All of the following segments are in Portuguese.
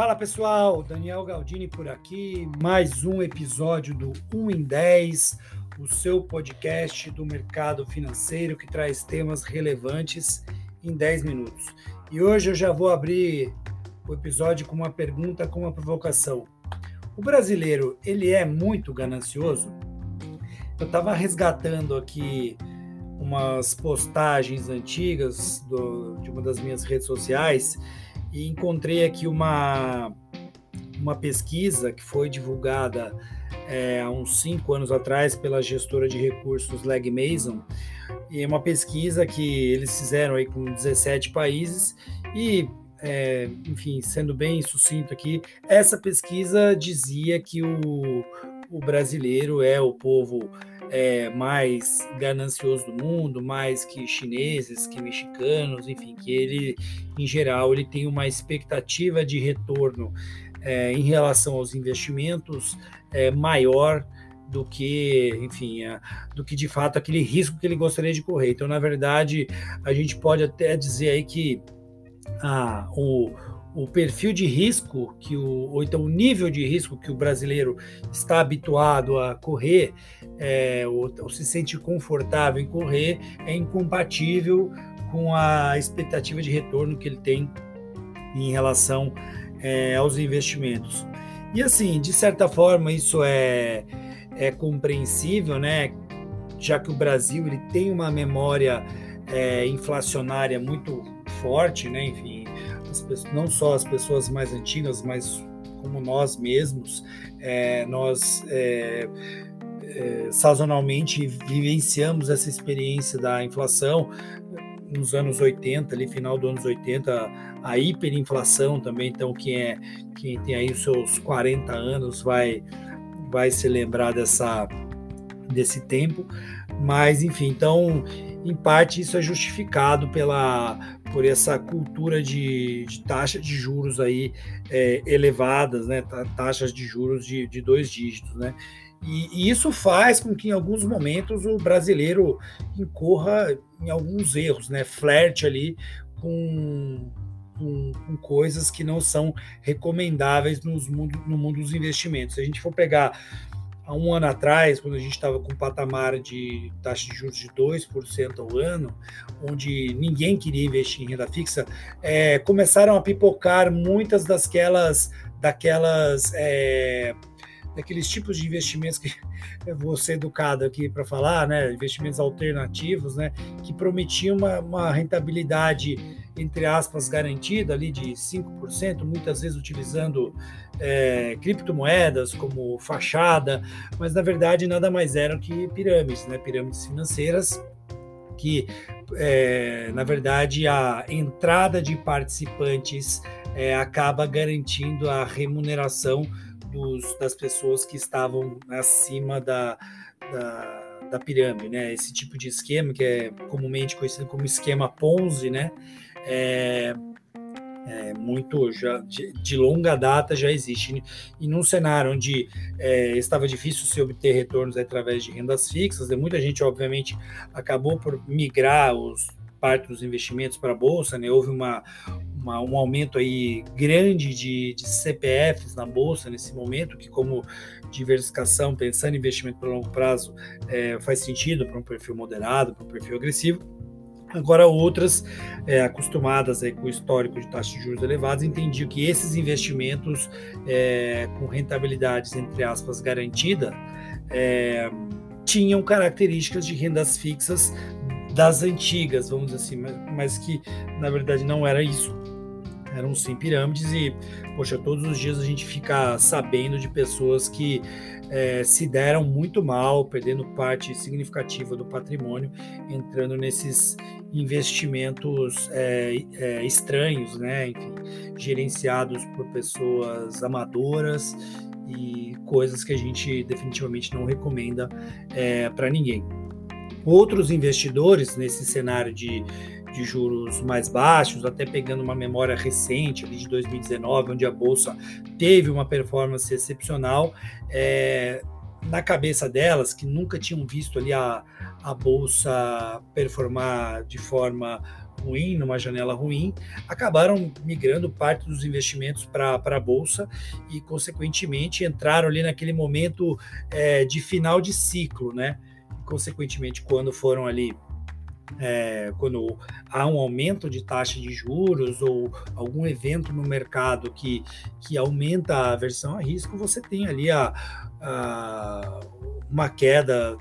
Fala pessoal, Daniel Galdini por aqui, mais um episódio do 1 em 10, o seu podcast do mercado financeiro que traz temas relevantes em 10 minutos. E hoje eu já vou abrir o episódio com uma pergunta, com uma provocação. O brasileiro, ele é muito ganancioso? Eu estava resgatando aqui umas postagens antigas do, de uma das minhas redes sociais e encontrei aqui uma, uma pesquisa que foi divulgada é, há uns cinco anos atrás pela gestora de recursos Leg Mason, e é uma pesquisa que eles fizeram aí com 17 países e é, enfim, sendo bem sucinto aqui, essa pesquisa dizia que o, o brasileiro é o povo é, mais ganancioso do mundo, mais que chineses, que mexicanos, enfim, que ele, em geral, ele tem uma expectativa de retorno é, em relação aos investimentos é, maior do que, enfim, a, do que de fato aquele risco que ele gostaria de correr. Então, na verdade, a gente pode até dizer aí que ah, o, o perfil de risco que o, ou então o nível de risco que o brasileiro está habituado a correr, é, ou, ou se sente confortável em correr, é incompatível com a expectativa de retorno que ele tem em relação é, aos investimentos. E assim, de certa forma, isso é, é compreensível, né? Já que o Brasil ele tem uma memória é, inflacionária muito forte, né? Enfim, não só as pessoas mais antigas, mas como nós mesmos, é, nós é, é, sazonalmente vivenciamos essa experiência da inflação nos anos 80, ali final dos anos 80, a hiperinflação também, então quem é quem tem aí os seus 40 anos vai vai se lembrar dessa desse tempo, mas enfim, então em parte isso é justificado pela por essa cultura de, de taxa de juros aí é, elevadas, né, taxas de juros de, de dois dígitos, né, e, e, isso faz com que em alguns momentos o brasileiro incorra em alguns erros, né, flerte ali com, com, com coisas que não são recomendáveis nos mundo, no mundo dos investimentos. Se a gente for pegar há um ano atrás, quando a gente estava com um patamar de taxa de juros de 2% ao ano, onde ninguém queria investir em renda fixa, é, começaram a pipocar muitas daquelas, daquelas é, daqueles tipos de investimentos que eu vou ser educado aqui para falar, né, investimentos alternativos, né, que prometiam uma, uma rentabilidade entre aspas, garantida ali de 5%, muitas vezes utilizando é, criptomoedas como fachada, mas na verdade nada mais eram que pirâmides, né? pirâmides financeiras que, é, na verdade, a entrada de participantes é, acaba garantindo a remuneração dos, das pessoas que estavam acima da, da da pirâmide, né? Esse tipo de esquema que é comumente conhecido como esquema Ponzi, né? É, é muito já de, de, longa data já existe e num cenário onde é, estava difícil se obter retornos através de rendas fixas, né, muita gente obviamente acabou por migrar os parte dos investimentos para a bolsa, né? Houve uma, uma, um aumento aí grande de, de CPFs na bolsa nesse momento, que como diversificação, pensando em investimento para longo prazo, é, faz sentido para um perfil moderado, para um perfil agressivo. Agora, outras, é, acostumadas aí com o histórico de taxas de juros elevados, entendiam que esses investimentos é, com rentabilidades, entre aspas, garantida, é, tinham características de rendas fixas das antigas, vamos dizer assim, mas, mas que na verdade não era isso. Eram sim pirâmides e, poxa, todos os dias a gente fica sabendo de pessoas que é, se deram muito mal, perdendo parte significativa do patrimônio, entrando nesses investimentos é, é, estranhos, né? Enfim, gerenciados por pessoas amadoras e coisas que a gente definitivamente não recomenda para ninguém. Outros investidores nesse cenário de, de juros mais baixos, até pegando uma memória recente ali de 2019, onde a bolsa teve uma performance excepcional, é, na cabeça delas, que nunca tinham visto ali a, a bolsa performar de forma ruim, numa janela ruim, acabaram migrando parte dos investimentos para a bolsa e, consequentemente, entraram ali naquele momento é, de final de ciclo, né? Consequentemente, quando foram ali é, quando há um aumento de taxa de juros ou algum evento no mercado que, que aumenta a aversão a risco, você tem ali a, a, uma queda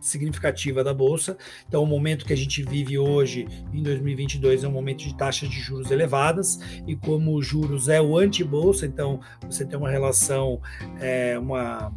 significativa da bolsa. Então, o momento que a gente vive hoje, em 2022, é um momento de taxas de juros elevadas, e como juros é o anti-bolsa, então você tem uma relação, é, uma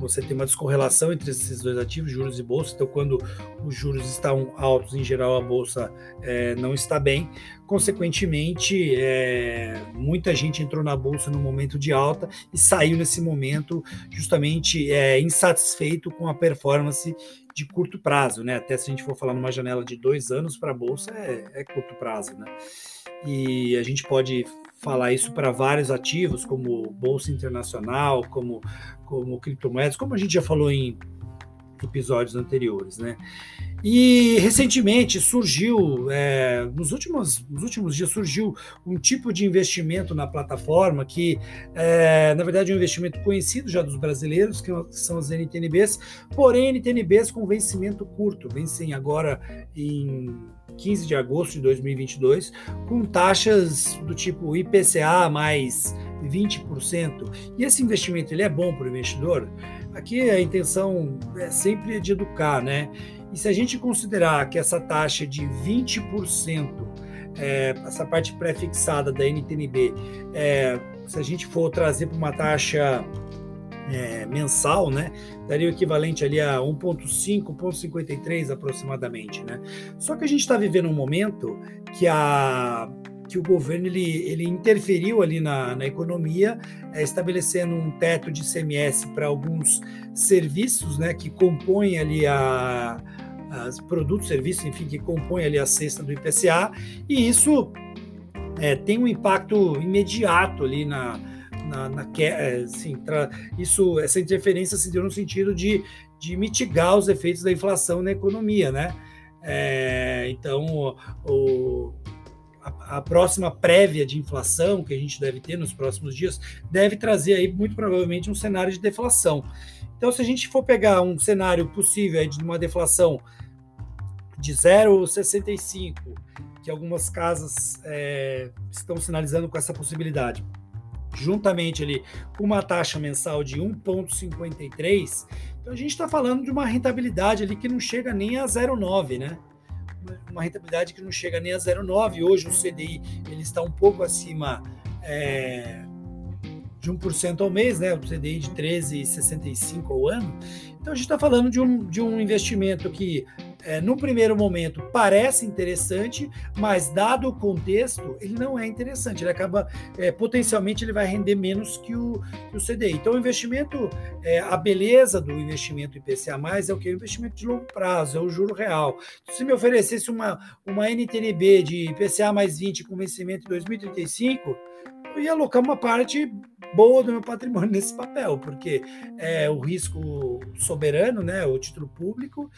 você tem uma descorrelação entre esses dois ativos, juros e bolsa. Então, quando os juros estão altos, em geral, a bolsa é, não está bem. Consequentemente, é, muita gente entrou na bolsa no momento de alta e saiu nesse momento justamente é, insatisfeito com a performance de curto prazo, né? Até se a gente for falar numa janela de dois anos para a bolsa, é, é curto prazo, né? E a gente pode falar isso para vários ativos, como bolsa internacional, como, como criptomoedas, como a gente já falou em episódios anteriores, né? E recentemente surgiu, é, nos, últimos, nos últimos dias, surgiu um tipo de investimento na plataforma que, é, na verdade, é um investimento conhecido já dos brasileiros, que são as NTNBs, porém NTNBs com vencimento curto, vencem agora em 15 de agosto de 2022, com taxas do tipo IPCA mais 20%. E esse investimento ele é bom para o investidor? Aqui a intenção é sempre de educar, né? E se a gente considerar que essa taxa de 20%, é, essa parte pré-fixada da NTNB, é, se a gente for trazer para uma taxa é, mensal, né, daria o equivalente ali a 1,5, 1,53 aproximadamente, né? Só que a gente está vivendo um momento que a que o governo ele, ele interferiu ali na, na economia, é, estabelecendo um teto de CMS para alguns serviços, né, que compõem ali a, as produtos, serviços, enfim, que compõem ali a cesta do IPCA, e isso é, tem um impacto imediato ali na, na, na assim, tra, isso, essa interferência se deu no sentido de, de mitigar os efeitos da inflação na economia, né? É, então, o, a, próxima prévia de inflação que a gente deve ter nos próximos dias deve trazer aí muito provavelmente um cenário de deflação. Então, se a gente for pegar um cenário possível de uma deflação de 0,65, que algumas casas é, estão sinalizando com essa possibilidade, juntamente ali com uma taxa mensal de 1,53, então a gente está falando de uma rentabilidade ali que não chega nem a 0,9, né? Uma rentabilidade que não chega nem a 0,9. Hoje o CDI ele está um pouco acima é, de 1% ao mês, né? O CDI de 13,65 ao ano. Então a gente está falando de um, de um investimento que é, no primeiro momento parece interessante, mas dado o contexto, ele não é interessante. Ele acaba é, potencialmente ele vai render menos que o, que o CDI. Então, o investimento, é, a beleza do investimento IPCA é o que? O investimento de longo prazo, é o juro real. Se me oferecesse uma, uma NTNB de IPCA mais 20 com vencimento em 2035, eu ia alocar uma parte boa do meu patrimônio nesse papel, porque é o risco soberano, né, o título público,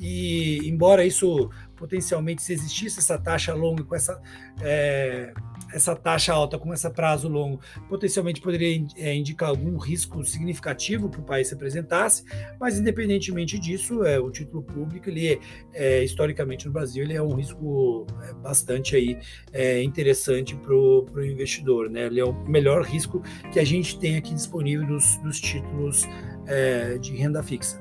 e embora isso potencialmente, se existisse essa taxa longa com essa, é, essa taxa alta com esse prazo longo, potencialmente poderia é, indicar algum risco significativo que o país se apresentasse, mas independentemente disso, é, o título público, ele é, historicamente no Brasil, ele é um risco é, bastante aí, é, interessante para o investidor, né? ele é o melhor risco que a gente tem aqui disponível dos, dos títulos é, de renda fixa.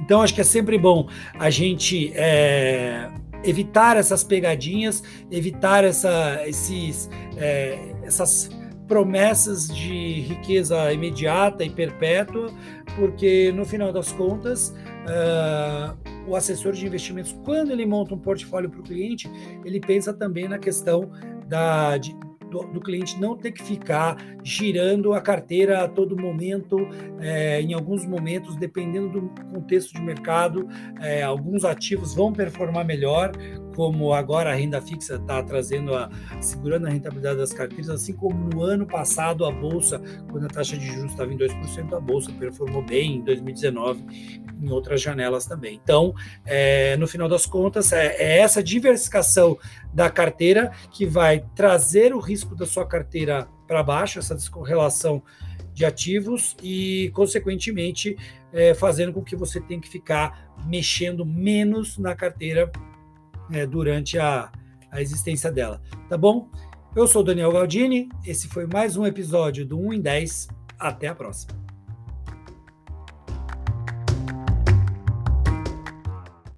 Então, acho que é sempre bom a gente é, evitar essas pegadinhas, evitar essa, esses, é, essas promessas de riqueza imediata e perpétua, porque no final das contas, uh, o assessor de investimentos, quando ele monta um portfólio para o cliente, ele pensa também na questão da, de, do, do, cliente não ter que ficar girando a carteira a todo momento, é, em alguns momentos, dependendo do contexto de mercado, é, alguns ativos vão performar melhor como agora a renda fixa está trazendo a segurando a rentabilidade das carteiras, assim como no ano passado a bolsa, quando a taxa de juros estava em 2%, a bolsa performou bem em 2019 em outras janelas também. Então, é, no final das contas, é, é essa diversificação da carteira que vai trazer o risco da sua carteira para baixo, essa descorrelação de ativos e, consequentemente, é, fazendo com que você tenha que ficar mexendo menos na carteira é, durante a, a existência dela. Tá bom? Eu sou Daniel Galdini, esse foi mais um episódio do 1 em 10. Até a próxima.